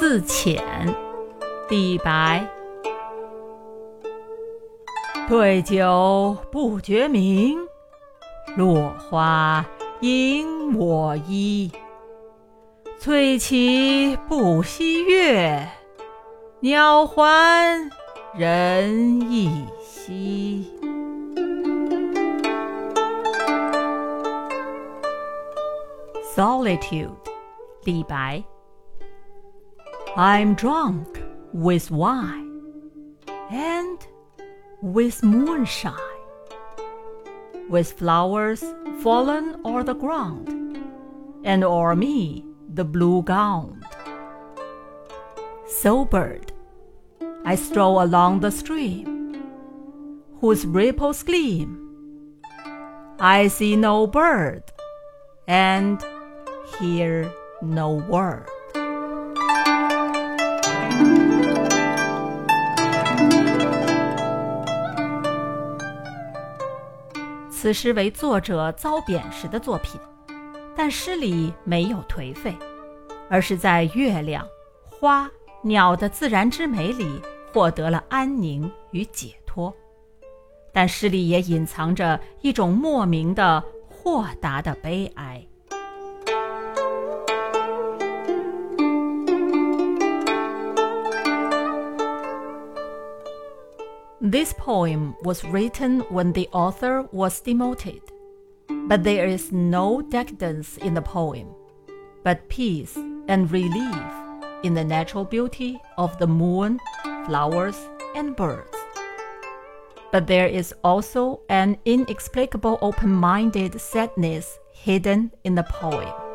自遣，李白。对酒不觉明，落花引我衣。翠起不惜月，鸟还人亦稀。Solitude，李白。I'm drunk with wine and with moonshine, with flowers fallen o'er the ground, and o'er me the blue gown. Sobered, I stroll along the stream, whose ripples gleam. I see no bird, and hear no word. 此诗为作者遭贬时的作品，但诗里没有颓废，而是在月亮、花、鸟的自然之美里获得了安宁与解脱。但诗里也隐藏着一种莫名的豁达的悲哀。This poem was written when the author was demoted, but there is no decadence in the poem, but peace and relief in the natural beauty of the moon, flowers, and birds. But there is also an inexplicable open minded sadness hidden in the poem.